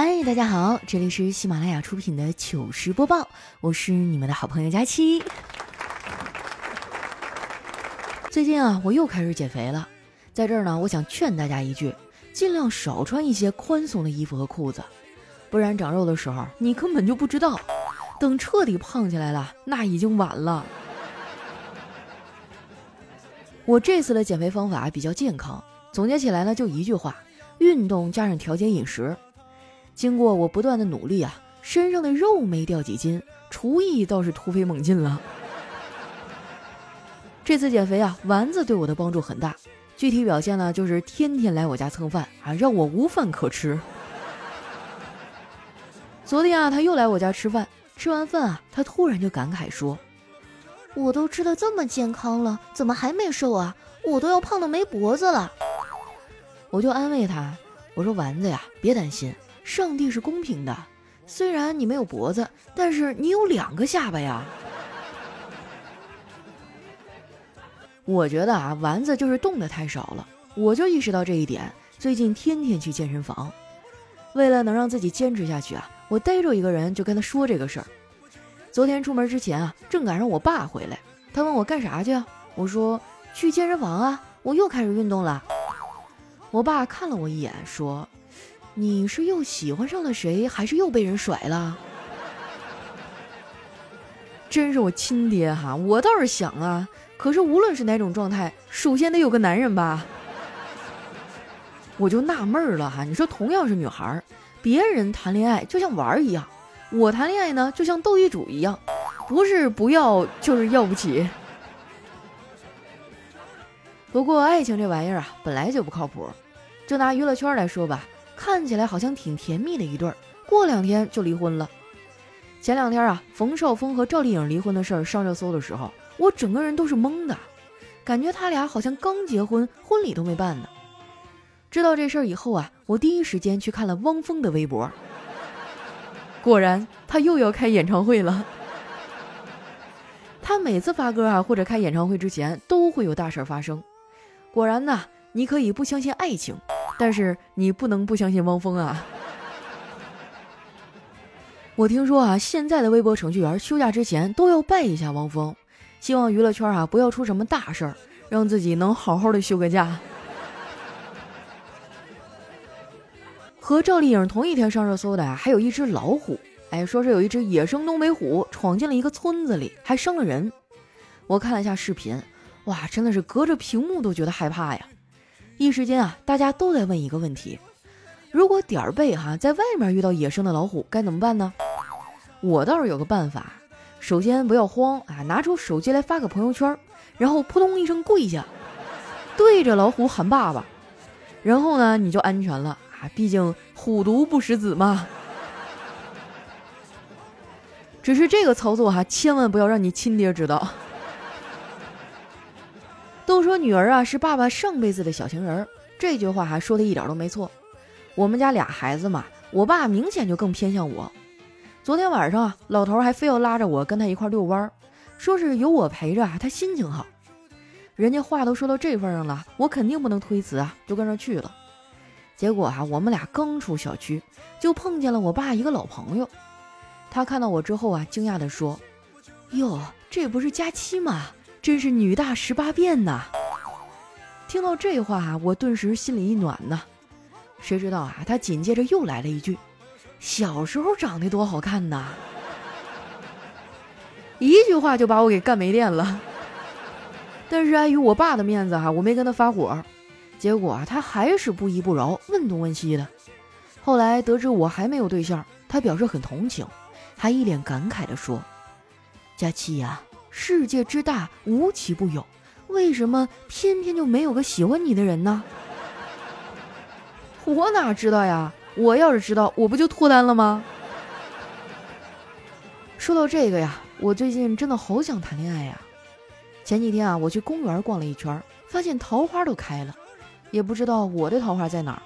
嗨，大家好，这里是喜马拉雅出品的糗事播报，我是你们的好朋友佳期。最近啊，我又开始减肥了，在这儿呢，我想劝大家一句，尽量少穿一些宽松的衣服和裤子，不然长肉的时候你根本就不知道，等彻底胖起来了，那已经晚了。我这次的减肥方法比较健康，总结起来呢，就一句话：运动加上调节饮食。经过我不断的努力啊，身上的肉没掉几斤，厨艺倒是突飞猛进了。这次减肥啊，丸子对我的帮助很大。具体表现呢，就是天天来我家蹭饭啊，让我无饭可吃。昨天啊，他又来我家吃饭，吃完饭啊，他突然就感慨说：“我都吃的这么健康了，怎么还没瘦啊？我都要胖的没脖子了。”我就安慰他，我说：“丸子呀，别担心。”上帝是公平的，虽然你没有脖子，但是你有两个下巴呀。我觉得啊，丸子就是动的太少了，我就意识到这一点。最近天天去健身房，为了能让自己坚持下去啊，我逮着一个人就跟他说这个事儿。昨天出门之前啊，正赶上我爸回来，他问我干啥去啊？我说去健身房啊，我又开始运动了。我爸看了我一眼，说。你是又喜欢上了谁，还是又被人甩了？真是我亲爹哈！我倒是想啊，可是无论是哪种状态，首先得有个男人吧。我就纳闷了哈，你说同样是女孩，别人谈恋爱就像玩儿一样，我谈恋爱呢就像斗地主一样，不是不要就是要不起。不过爱情这玩意儿啊，本来就不靠谱，就拿娱乐圈来说吧。看起来好像挺甜蜜的一对儿，过两天就离婚了。前两天啊，冯绍峰和赵丽颖离婚的事儿上热搜的时候，我整个人都是懵的，感觉他俩好像刚结婚，婚礼都没办呢。知道这事儿以后啊，我第一时间去看了汪峰的微博，果然他又要开演唱会了。他每次发歌啊或者开演唱会之前都会有大事发生。果然呐，你可以不相信爱情。但是你不能不相信汪峰啊！我听说啊，现在的微博程序员休假之前都要拜一下汪峰，希望娱乐圈啊不要出什么大事儿，让自己能好好的休个假。和赵丽颖同一天上热搜的啊，还有一只老虎，哎，说是有一只野生东北虎闯进了一个村子里，还伤了人。我看了一下视频，哇，真的是隔着屏幕都觉得害怕呀。一时间啊，大家都在问一个问题：如果点儿背哈在外面遇到野生的老虎该怎么办呢？我倒是有个办法，首先不要慌啊，拿出手机来发个朋友圈，然后扑通一声跪下，对着老虎喊爸爸，然后呢你就安全了啊，毕竟虎毒不食子嘛。只是这个操作哈，千万不要让你亲爹知道。都说女儿啊是爸爸上辈子的小情人儿，这句话还说的一点都没错。我们家俩孩子嘛，我爸明显就更偏向我。昨天晚上啊，老头还非要拉着我跟他一块遛弯儿，说是有我陪着啊，他心情好。人家话都说到这份上了，我肯定不能推辞啊，就跟着去了。结果啊，我们俩刚出小区，就碰见了我爸一个老朋友。他看到我之后啊，惊讶地说：“哟，这不是佳期吗？”真是女大十八变呐！听到这话，我顿时心里一暖呐。谁知道啊，他紧接着又来了一句：“小时候长得多好看呐！”一句话就把我给干没电了。但是碍于我爸的面子哈，我没跟他发火。结果啊，他还是不依不饶，问东问西的。后来得知我还没有对象，他表示很同情，还一脸感慨地说：“佳琪呀。”世界之大，无奇不有，为什么偏偏就没有个喜欢你的人呢？我哪知道呀！我要是知道，我不就脱单了吗？说到这个呀，我最近真的好想谈恋爱呀。前几天啊，我去公园逛了一圈，发现桃花都开了，也不知道我的桃花在哪儿。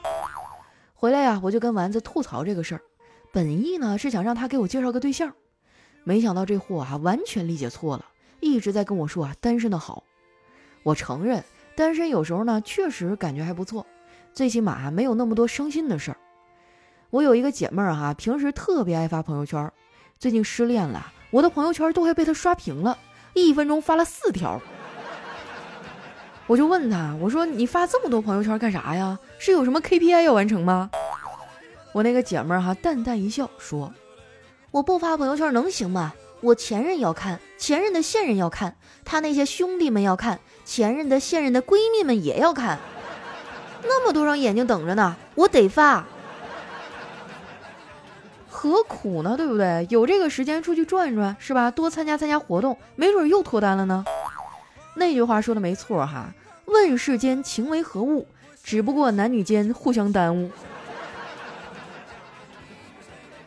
回来呀，我就跟丸子吐槽这个事儿，本意呢是想让他给我介绍个对象，没想到这货啊完全理解错了。一直在跟我说啊，单身的好。我承认，单身有时候呢，确实感觉还不错，最起码没有那么多伤心的事儿。我有一个姐妹儿哈，平时特别爱发朋友圈，最近失恋了，我的朋友圈都快被她刷屏了，一分钟发了四条。我就问她，我说你发这么多朋友圈干啥呀？是有什么 KPI 要完成吗？我那个姐妹儿哈，淡淡一笑说：“我不发朋友圈能行吗？我前任要看，前任的现任要看，他那些兄弟们要看，前任的现任的闺蜜们也要看，那么多双眼睛等着呢，我得发。”何苦呢？对不对？有这个时间出去转转，是吧？多参加参加活动，没准又脱单了呢。那句话说的没错哈。问世间情为何物？只不过男女间互相耽误。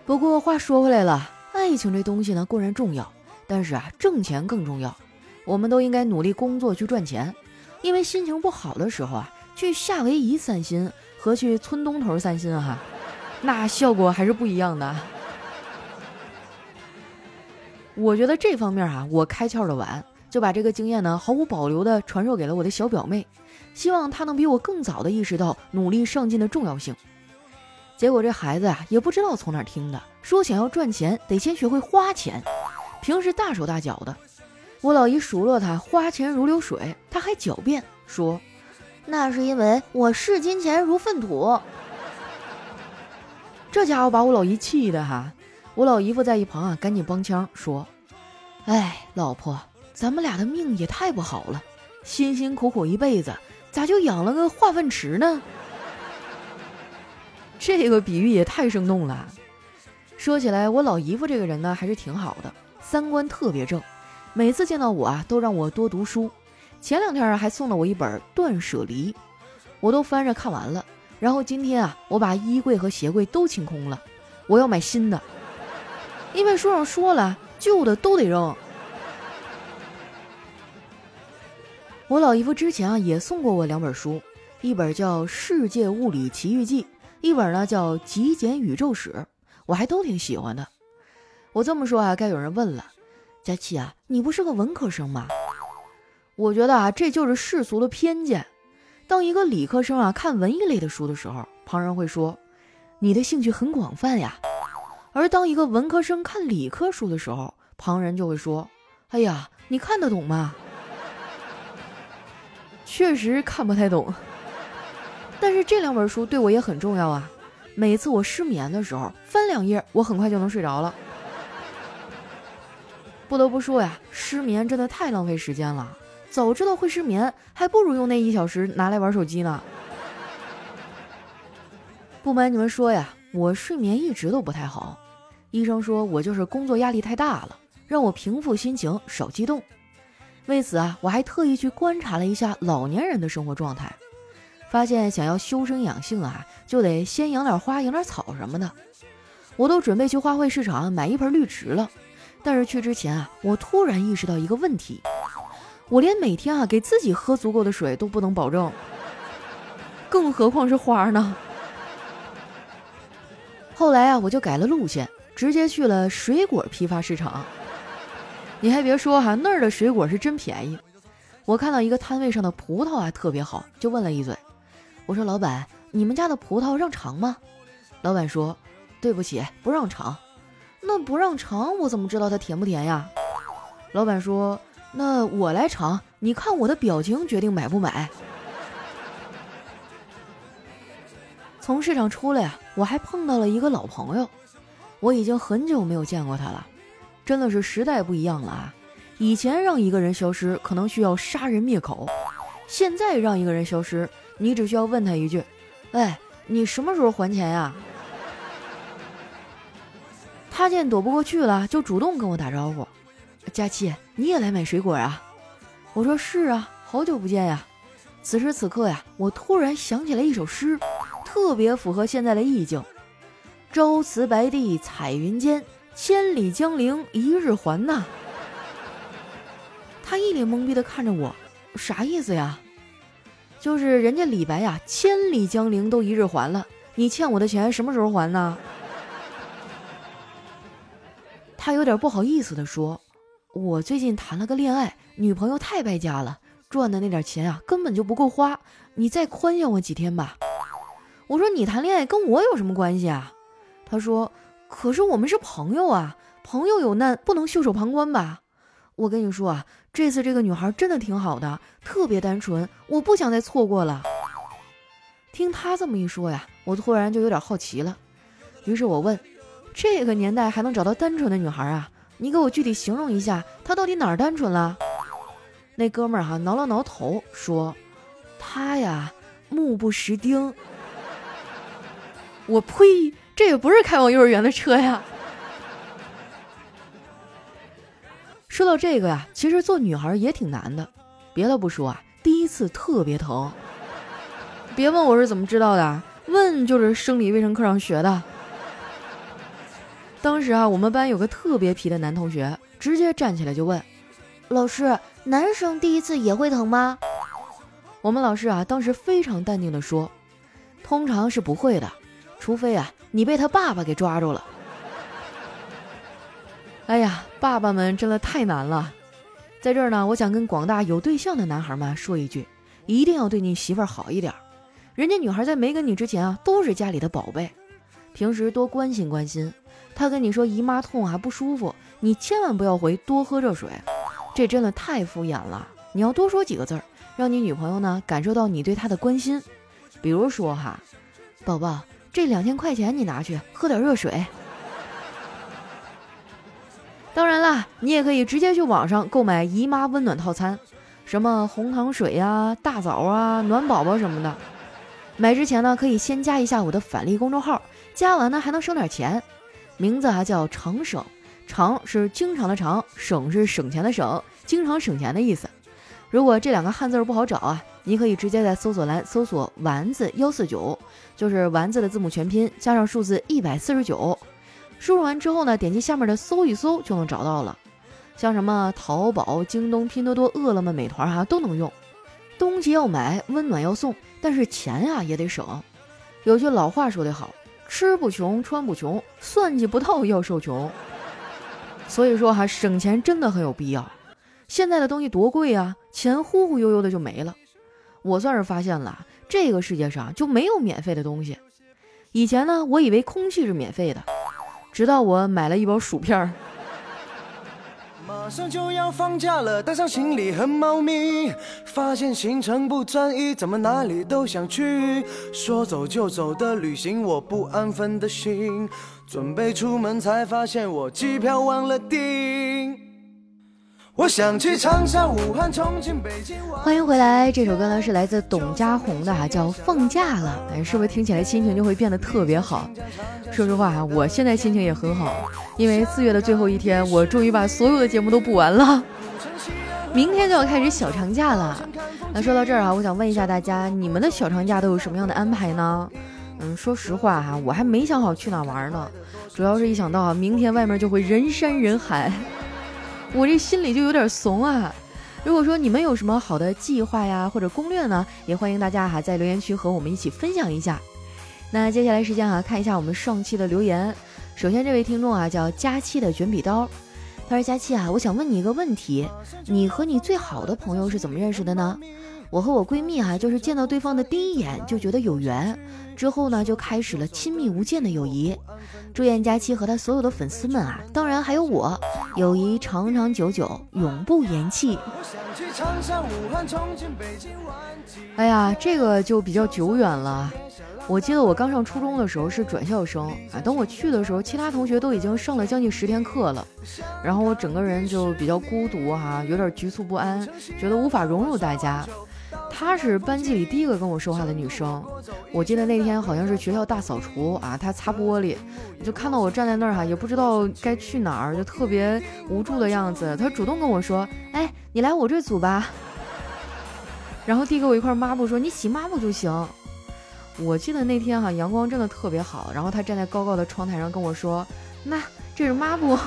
不过话说回来了，爱情这东西呢固然重要，但是啊，挣钱更重要。我们都应该努力工作去赚钱，因为心情不好的时候啊，去夏威夷散心和去村东头散心哈。那效果还是不一样的。我觉得这方面啊，我开窍的晚，就把这个经验呢毫无保留的传授给了我的小表妹，希望她能比我更早的意识到努力上进的重要性。结果这孩子啊，也不知道从哪听的，说想要赚钱得先学会花钱，平时大手大脚的。我老姨数落他花钱如流水，他还狡辩说，那是因为我视金钱如粪土。这家伙把我老姨气的哈，我老姨夫在一旁啊，赶紧帮腔说：“哎，老婆，咱们俩的命也太不好了，辛辛苦苦一辈子，咋就养了个化粪池呢？”这个比喻也太生动了。说起来，我老姨夫这个人呢，还是挺好的，三观特别正，每次见到我啊，都让我多读书。前两天啊，还送了我一本《断舍离》，我都翻着看完了。然后今天啊，我把衣柜和鞋柜都清空了，我要买新的，因为书上说了，旧的都得扔。我老姨夫之前啊也送过我两本书，一本叫《世界物理奇遇记》，一本呢叫《极简宇宙史》，我还都挺喜欢的。我这么说啊，该有人问了，佳琪啊，你不是个文科生吗？我觉得啊，这就是世俗的偏见。当一个理科生啊看文艺类的书的时候，旁人会说：“你的兴趣很广泛呀。”而当一个文科生看理科书的时候，旁人就会说：“哎呀，你看得懂吗？” 确实看不太懂，但是这两本书对我也很重要啊。每次我失眠的时候，翻两页，我很快就能睡着了。不得不说呀，失眠真的太浪费时间了。早知道会失眠，还不如用那一小时拿来玩手机呢。不瞒你们说呀，我睡眠一直都不太好。医生说我就是工作压力太大了，让我平复心情，少激动。为此啊，我还特意去观察了一下老年人的生活状态，发现想要修身养性啊，就得先养点花、养点草什么的。我都准备去花卉市场买一盆绿植了，但是去之前啊，我突然意识到一个问题。我连每天啊给自己喝足够的水都不能保证，更何况是花呢？后来啊，我就改了路线，直接去了水果批发市场。你还别说哈，那儿的水果是真便宜。我看到一个摊位上的葡萄啊特别好，就问了一嘴。我说：“老板，你们家的葡萄让尝吗？”老板说：“对不起，不让尝。”那不让尝，我怎么知道它甜不甜呀？老板说。那我来尝，你看我的表情决定买不买。从市场出来呀，我还碰到了一个老朋友，我已经很久没有见过他了，真的是时代不一样了啊！以前让一个人消失可能需要杀人灭口，现在让一个人消失，你只需要问他一句：“哎，你什么时候还钱呀？”他见躲不过去了，就主动跟我打招呼。佳琪，你也来买水果啊？我说是啊，好久不见呀。此时此刻呀，我突然想起来一首诗，特别符合现在的意境：“朝辞白帝彩云间，千里江陵一日还。”呐。他一脸懵逼的看着我，啥意思呀？就是人家李白呀，千里江陵都一日还了，你欠我的钱什么时候还呢？他有点不好意思的说。我最近谈了个恋爱，女朋友太败家了，赚的那点钱啊根本就不够花，你再宽限我几天吧。我说你谈恋爱跟我有什么关系啊？他说：“可是我们是朋友啊，朋友有难不能袖手旁观吧？我跟你说啊，这次这个女孩真的挺好的，特别单纯，我不想再错过了。”听他这么一说呀，我突然就有点好奇了。于是我问：“这个年代还能找到单纯的女孩啊？你给我具体形容一下，她到底哪儿单纯了？”那哥们儿哈挠了挠头说：“她呀，目不识丁。”我呸！这也不是开往幼儿园的车呀。说到这个呀，其实做女孩也挺难的。别的不说啊，第一次特别疼。别问我是怎么知道的，问就是生理卫生课上学的。当时啊，我们班有个特别皮的男同学，直接站起来就问：“老师，男生第一次也会疼吗？”我们老师啊，当时非常淡定的说：“通常是不会的。”除非啊，你被他爸爸给抓住了。哎呀，爸爸们真的太难了。在这儿呢，我想跟广大有对象的男孩们说一句：一定要对你媳妇儿好一点。人家女孩在没跟你之前啊，都是家里的宝贝。平时多关心关心。她跟你说姨妈痛啊不舒服，你千万不要回多喝热水，这真的太敷衍了。你要多说几个字儿，让你女朋友呢感受到你对她的关心。比如说哈，宝宝。这两千块钱你拿去喝点热水。当然啦，你也可以直接去网上购买姨妈温暖套餐，什么红糖水呀、大枣啊、暖宝宝什么的。买之前呢，可以先加一下我的返利公众号，加完呢还能省点钱。名字还叫常省，常是经常的常，省是省钱的省，经常省钱的意思。如果这两个汉字不好找啊。你可以直接在搜索栏搜索“丸子幺四九”，就是丸子的字母全拼加上数字一百四十九。输入完之后呢，点击下面的搜一搜就能找到了。像什么淘宝、京东、拼多多、饿了么、美团哈都能用。东西要买，温暖要送，但是钱呀也得省。有句老话说得好：“吃不穷，穿不穷，算计不到要受穷。”所以说哈，省钱真的很有必要。现在的东西多贵啊，钱忽忽悠悠的就没了。我算是发现了，这个世界上就没有免费的东西。以前呢，我以为空气是免费的，直到我买了一包薯片儿。马上就要放假了，带上行李和猫咪，发现行程不专一，怎么哪里都想去。说走就走的旅行，我不安分的心，准备出门才发现我机票忘了订。我想去长沙、武汉、重庆、北京。欢迎回来，这首歌呢是来自董家红的哈，叫《放假了》。哎，是不是听起来心情就会变得特别好？说实话哈，我现在心情也很好，因为四月的最后一天，我终于把所有的节目都补完了。明天就要开始小长假了。那说到这儿啊，我想问一下大家，你们的小长假都有什么样的安排呢？嗯，说实话哈，我还没想好去哪玩呢，主要是一想到啊，明天外面就会人山人海。我这心里就有点怂啊！如果说你们有什么好的计划呀，或者攻略呢，也欢迎大家哈在留言区和我们一起分享一下。那接下来时间啊，看一下我们上期的留言。首先这位听众啊叫佳期的卷笔刀，他说：“佳期啊，我想问你一个问题，你和你最好的朋友是怎么认识的呢？”我和我闺蜜哈，就是见到对方的第一眼就觉得有缘，之后呢就开始了亲密无间的友谊。祝愿佳期和他所有的粉丝们啊，当然还有我，友谊长长久久，永不言弃。哎呀，这个就比较久远了。我记得我刚上初中的时候是转校生啊，等我去的时候，其他同学都已经上了将近十天课了，然后我整个人就比较孤独哈，有点局促不安，觉得无法融入大家。她是班级里第一个跟我说话的女生。我记得那天好像是学校大扫除啊，她擦玻璃，就看到我站在那儿哈，也不知道该去哪儿，就特别无助的样子。她主动跟我说：“哎，你来我这组吧。”然后递给我一块抹布，说：“你洗抹布就行。”我记得那天哈，阳光真的特别好。然后她站在高高的窗台上跟我说：“那这是抹布。”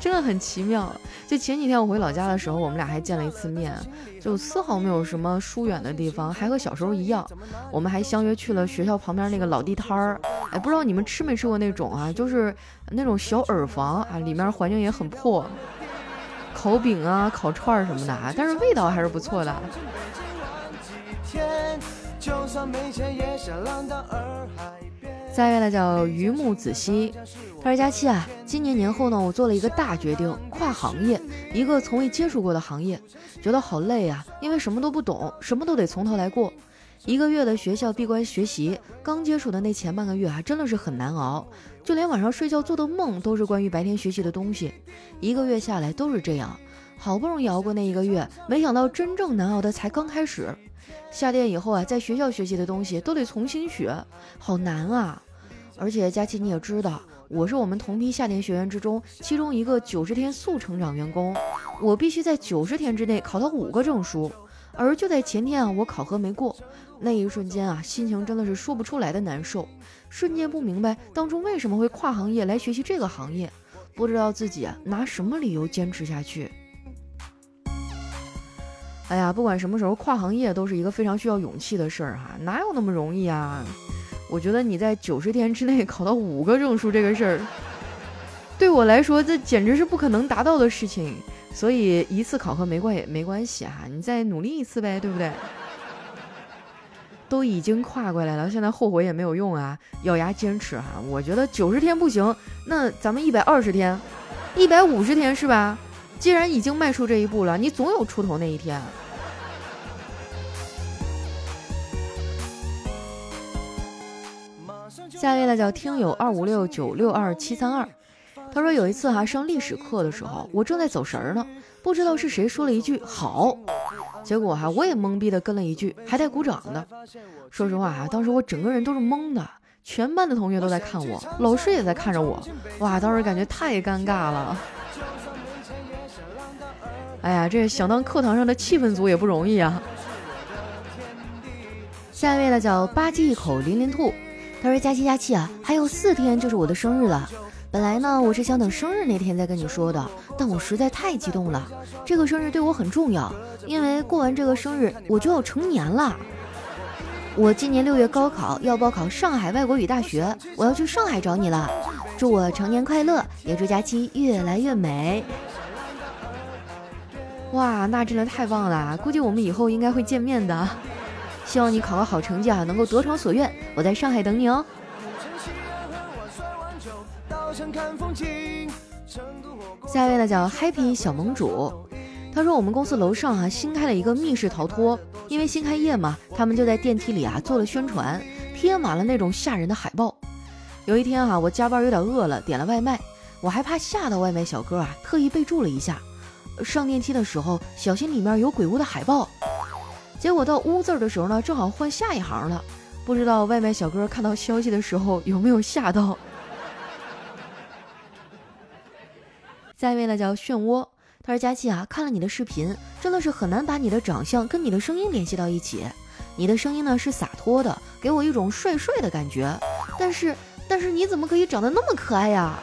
真的很奇妙。就前几天我回老家的时候，我们俩还见了一次面，就丝毫没有什么疏远的地方，还和小时候一样。我们还相约去了学校旁边那个老地摊儿。哎，不知道你们吃没吃过那种啊？就是那种小耳房啊，里面环境也很破，烤饼啊、烤串儿什么的啊，但是味道还是不错的。就算没钱，也想浪荡洱海下一位呢叫榆木子熙，他说：“佳期啊，今年年后呢，我做了一个大决定，跨行业，一个从未接触过的行业，觉得好累啊，因为什么都不懂，什么都得从头来过。一个月的学校闭关学习，刚接触的那前半个月啊，真的是很难熬，就连晚上睡觉做的梦都是关于白天学习的东西。一个月下来都是这样，好不容易熬过那一个月，没想到真正难熬的才刚开始。下店以后啊，在学校学习的东西都得重新学，好难啊！”而且佳琪你也知道，我是我们同批夏天学员之中其中一个九十天速成长员工，我必须在九十天之内考到五个证书。而就在前天啊，我考核没过，那一瞬间啊，心情真的是说不出来的难受，瞬间不明白当初为什么会跨行业来学习这个行业，不知道自己拿什么理由坚持下去。哎呀，不管什么时候跨行业都是一个非常需要勇气的事儿哈，哪有那么容易啊？我觉得你在九十天之内 考到五个证书这个事儿，对我来说这简直是不可能达到的事情。所以一次考核没关也没关系哈，你再努力一次呗，对不对？都已经跨过来了，现在后悔也没有用啊，咬牙坚持哈。我觉得九十天不行，那咱们一百二十天，一百五十天是吧？既然已经迈出这一步了，你总有出头那一天。下一位呢叫听友二五六九六二七三二，他说有一次哈上历史课的时候，我正在走神儿呢，不知道是谁说了一句好，结果哈我也懵逼的跟了一句，还带鼓掌的。说实话哈，当时我整个人都是懵的，全班的同学都在看我，老师也在看着我，哇，当时感觉太尴尬了。哎呀，这想当课堂上的气氛组也不容易啊。下一位呢叫吧唧一口零零兔。他说：“佳期佳期啊，还有四天就是我的生日了。本来呢，我是想等生日那天再跟你说的，但我实在太激动了。这个生日对我很重要，因为过完这个生日我就要成年了。我今年六月高考要报考上海外国语大学，我要去上海找你了。祝我成年快乐，也祝佳期越来越美。哇，那真的太棒了！估计我们以后应该会见面的。”希望你考个好成绩啊，能够得偿所愿。我在上海等你哦。下一位呢叫 Happy 小盟主，他说我们公司楼上啊新开了一个密室逃脱，因为新开业嘛，他们就在电梯里啊做了宣传，贴满了那种吓人的海报。有一天啊，我加班有点饿了，点了外卖，我还怕吓到外卖小哥啊，特意备注了一下，上电梯的时候小心里面有鬼屋的海报。结果到屋字的时候呢，正好换下一行了，不知道外卖小哥看到消息的时候有没有吓到。下一位呢叫漩涡，他说佳琪啊，看了你的视频，真的是很难把你的长相跟你的声音联系到一起。你的声音呢是洒脱的，给我一种帅帅的感觉，但是但是你怎么可以长得那么可爱呀？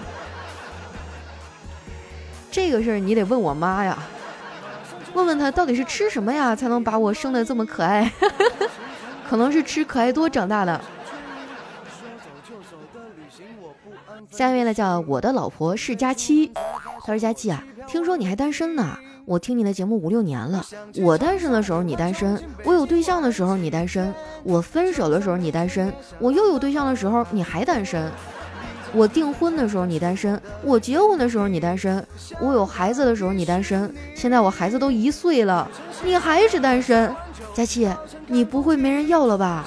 这个事儿你得问我妈呀。问问他到底是吃什么呀，才能把我生的这么可爱？可能是吃可爱多长大的。下一位呢，叫我的老婆是佳期。他说：“佳期啊，听说你还单身呢？我听你的节目五六年了。我单身的时候你单身，我有对象的时候你单身，我分手的时候你单身，我又有对象的时候你还单身。”我订婚的时候你单身，我结婚的时候你单身，我有孩子的时候你单身，现在我孩子都一岁了，你还是单身，佳琪，你不会没人要了吧？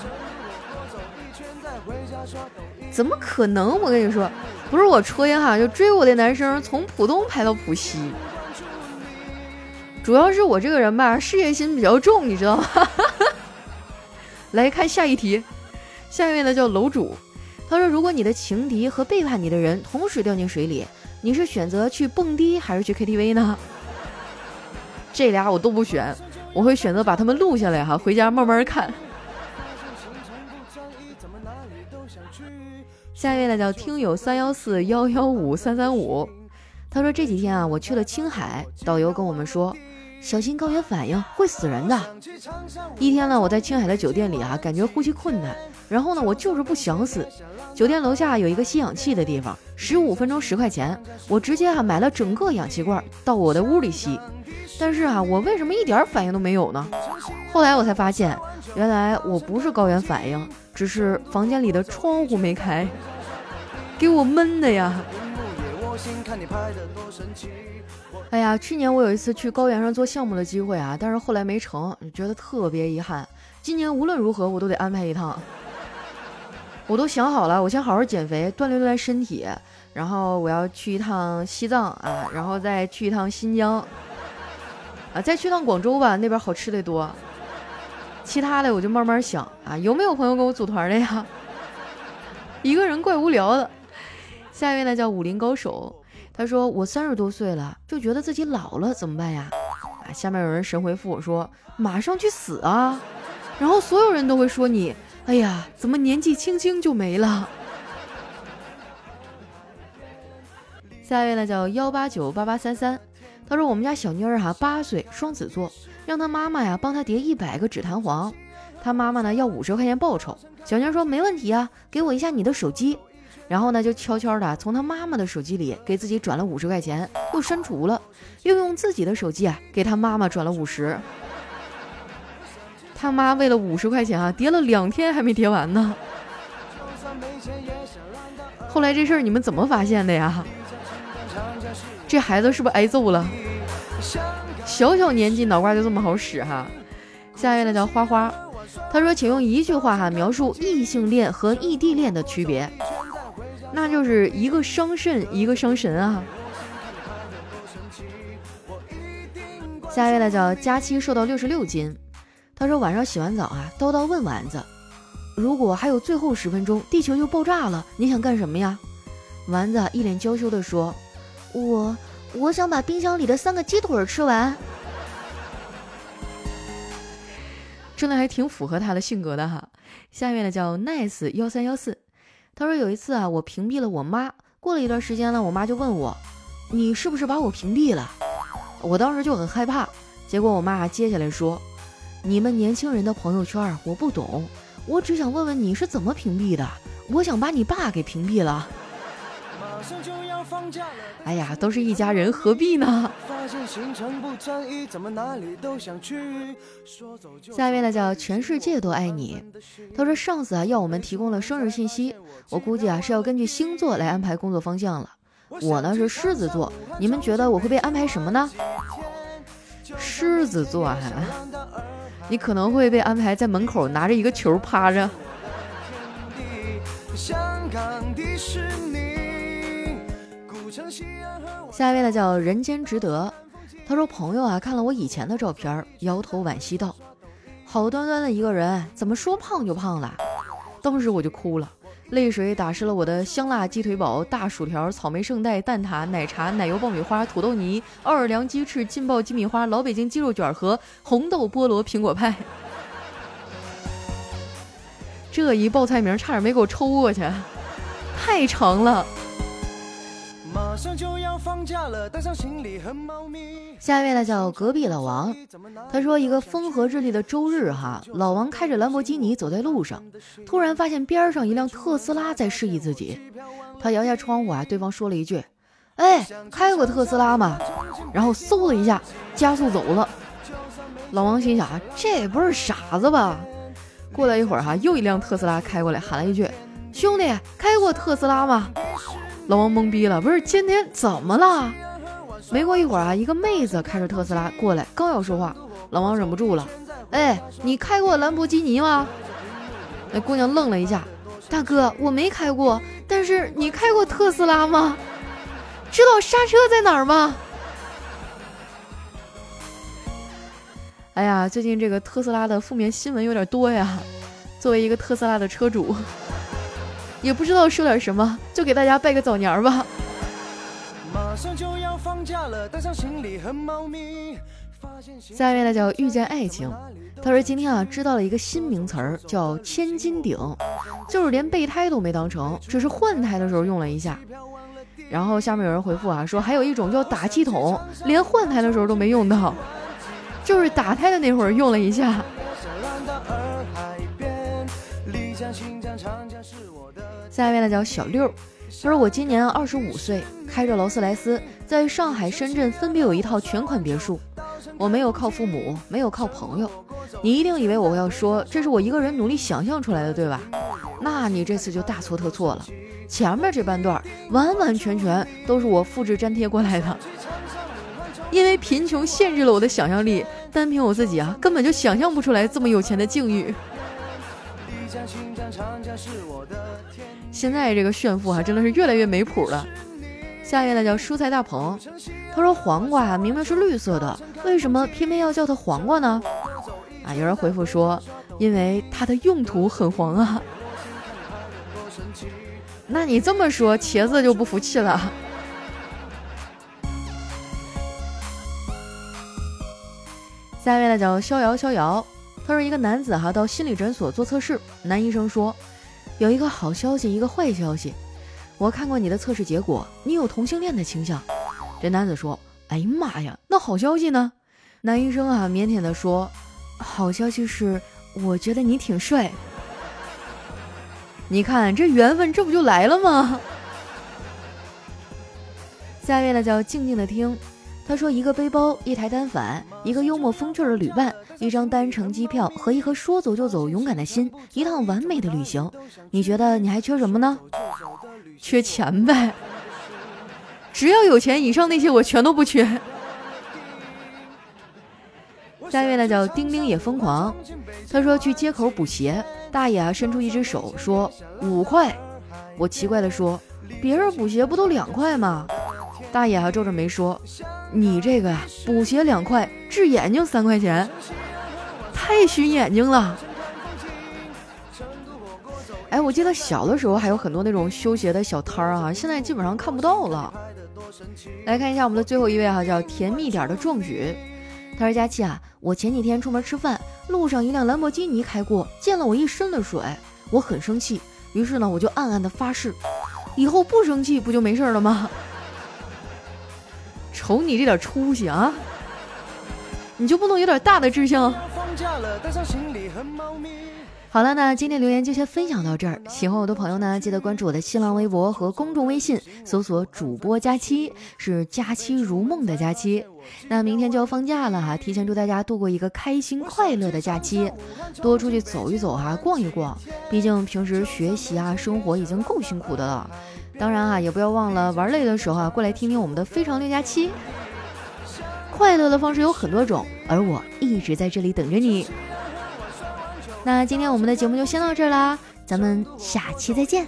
怎么可能？我跟你说，不是我吹哈，就追我的男生从浦东排到浦西，主要是我这个人吧，事业心比较重，你知道吗？来看下一题，下一位呢叫楼主。他说：“如果你的情敌和背叛你的人同时掉进水里，你是选择去蹦迪还是去 KTV 呢？” 这俩我都不选，我会选择把他们录下来哈，回家慢慢看。下一位呢叫听友三幺四幺幺五三三五，他说这几天啊我去了青海，导游跟我们说，小心高原反应会死人的。一天呢，我在青海的酒店里啊，感觉呼吸困难，然后呢，我就是不想死。酒店楼下有一个吸氧气的地方，十五分钟十块钱，我直接啊买了整个氧气罐到我的屋里吸。但是啊，我为什么一点反应都没有呢？后来我才发现，原来我不是高原反应，只是房间里的窗户没开，给我闷的呀。哎呀，去年我有一次去高原上做项目的机会啊，但是后来没成，觉得特别遗憾。今年无论如何我都得安排一趟。我都想好了，我先好好减肥，锻炼锻炼身体，然后我要去一趟西藏啊，然后再去一趟新疆。啊，再去趟广州吧，那边好吃的多。其他的我就慢慢想啊，有没有朋友跟我组团的呀？一个人怪无聊的。下一位呢叫武林高手，他说我三十多岁了，就觉得自己老了，怎么办呀？啊，下面有人神回复我说马上去死啊！然后所有人都会说你，哎呀，怎么年纪轻轻就没了？下一位呢叫幺八九八八三三。他说：“我们家小妮儿哈八岁，双子座，让他妈妈呀帮他叠一百个纸弹簧。他妈妈呢要五十块钱报酬。小妮儿说没问题啊，给我一下你的手机。然后呢就悄悄的从他妈妈的手机里给自己转了五十块钱，又删除了，又用自己的手机啊给他妈妈转了五十。他妈为了五十块钱啊叠了两天还没叠完呢。后来这事儿你们怎么发现的呀？”这孩子是不是挨揍了？小小年纪脑瓜就这么好使哈。下一位呢叫花花，他说：“请用一句话哈描述异性恋和异地恋的区别，那就是一个伤肾，一个伤神啊。”下一位呢叫佳期瘦到六十六斤，他说晚上洗完澡啊，叨叨问丸子：“如果还有最后十分钟，地球就爆炸了，你想干什么呀？”丸子一脸娇羞地说。我我想把冰箱里的三个鸡腿吃完，真的还挺符合他的性格的哈。下面呢叫 nice 幺三幺四，他说有一次啊，我屏蔽了我妈，过了一段时间呢，我妈就问我，你是不是把我屏蔽了？我当时就很害怕，结果我妈接下来说，你们年轻人的朋友圈我不懂，我只想问问你是怎么屏蔽的，我想把你爸给屏蔽了。哎呀，都是一家人，何必呢？下一位呢，叫全世界都爱你。他说上司啊要我们提供了生日信息，我估计啊是要根据星座来安排工作方向了。我呢是狮子座，你们觉得我会被安排什么呢？狮子座哈，你可能会被安排在门口拿着一个球趴着。下一位呢叫人间值得，他说朋友啊看了我以前的照片，摇头惋惜道：“好端端的一个人，怎么说胖就胖了？”当时我就哭了，泪水打湿了我的香辣鸡腿堡、大薯条、草莓圣代、蛋挞、奶茶、奶油爆米花、土豆泥、奥尔良鸡翅、劲爆鸡米花、老北京鸡肉卷和红豆菠萝苹果派。这一报菜名差点没给我抽过去，太长了。马上就要放假了，带上行李和猫咪。下一位呢叫隔壁老王，他说一个风和日丽的周日哈，老王开着兰博基尼走在路上，突然发现边上一辆特斯拉在示意自己，他摇下窗户啊，对方说了一句：“哎，开过特斯拉吗？”然后嗖的一下加速走了。老王心想啊，这也不是傻子吧？过了一会儿哈，又一辆特斯拉开过来，喊了一句：“兄弟，开过特斯拉吗？”老王懵逼了，不是今天怎么了？没过一会儿啊，一个妹子开着特斯拉过来，刚要说话，老王忍不住了，哎，你开过兰博基尼吗？那姑娘愣了一下，大哥，我没开过，但是你开过特斯拉吗？知道刹车在哪儿吗？哎呀，最近这个特斯拉的负面新闻有点多呀。作为一个特斯拉的车主。也不知道说点什么，就给大家拜个早年吧。下面呢叫遇见爱情，他说今天啊知道了一个新名词儿，叫千斤顶，就是连备胎都没当成，只是换胎的时候用了一下。然后下面有人回复啊说还有一种叫打气筒，连换胎的时候都没用到。就是打胎的那会儿用了一下。下一位呢叫小六，他说我今年二十五岁，开着劳斯莱斯，在上海、深圳分别有一套全款别墅。我没有靠父母，没有靠朋友。你一定以为我要说这是我一个人努力想象出来的，对吧？那你这次就大错特错了。前面这半段完完全全都是我复制粘贴过来的，因为贫穷限制了我的想象力，单凭我自己啊，根本就想象不出来这么有钱的境遇。现在这个炫富啊，真的是越来越没谱了。下一位呢叫蔬菜大棚，他说黄瓜明明是绿色的，为什么偏偏要叫它黄瓜呢？啊，有人回复说，因为它的用途很黄啊。那你这么说，茄子就不服气了。下一位呢叫逍遥逍遥，他说一个男子哈到心理诊所做测试，男医生说。有一个好消息，一个坏消息。我看过你的测试结果，你有同性恋的倾向。这男子说：“哎呀妈呀，那好消息呢？”男医生啊，腼腆的说：“好消息是，我觉得你挺帅。你看这缘分，这不就来了吗？”下一位呢，叫静静的听。他说：“一个背包，一台单反，一个幽默风趣的旅伴，一张单程机票和一颗说走就走勇敢的心，一趟完美的旅行。你觉得你还缺什么呢？缺钱呗。只要有钱，以上那些我全都不缺。”下一位呢叫丁丁也疯狂。他说去街口补鞋，大爷啊伸出一只手说五块。我奇怪的说：“别人补鞋不都两块吗？”大爷还皱着眉说。你这个呀，补鞋两块，治眼睛三块钱，太熏眼睛了。哎，我记得小的时候还有很多那种修鞋的小摊儿啊，现在基本上看不到了。来看一下我们的最后一位哈，叫甜蜜点的壮举。他说：“佳期啊，我前几天出门吃饭，路上一辆兰博基尼开过，溅了我一身的水，我很生气。于是呢，我就暗暗的发誓，以后不生气，不就没事了吗？”瞅你这点出息啊，你就不能有点大的志向？放假了，带上行李和猫咪好了，那今天留言就先分享到这儿。喜欢我的朋友呢，记得关注我的新浪微博和公众微信，搜索“主播佳期”，是“佳期如梦”的佳期。那明天就要放假了哈，提前祝大家度过一个开心快乐的假期，多出去走一走哈，逛一逛。毕竟平时学习啊，生活已经够辛苦的了。当然啊，也不要忘了玩累的时候啊，过来听听我们的非常六加七。快乐的方式有很多种，而我一直在这里等着你。那今天我们的节目就先到这儿啦，咱们下期再见。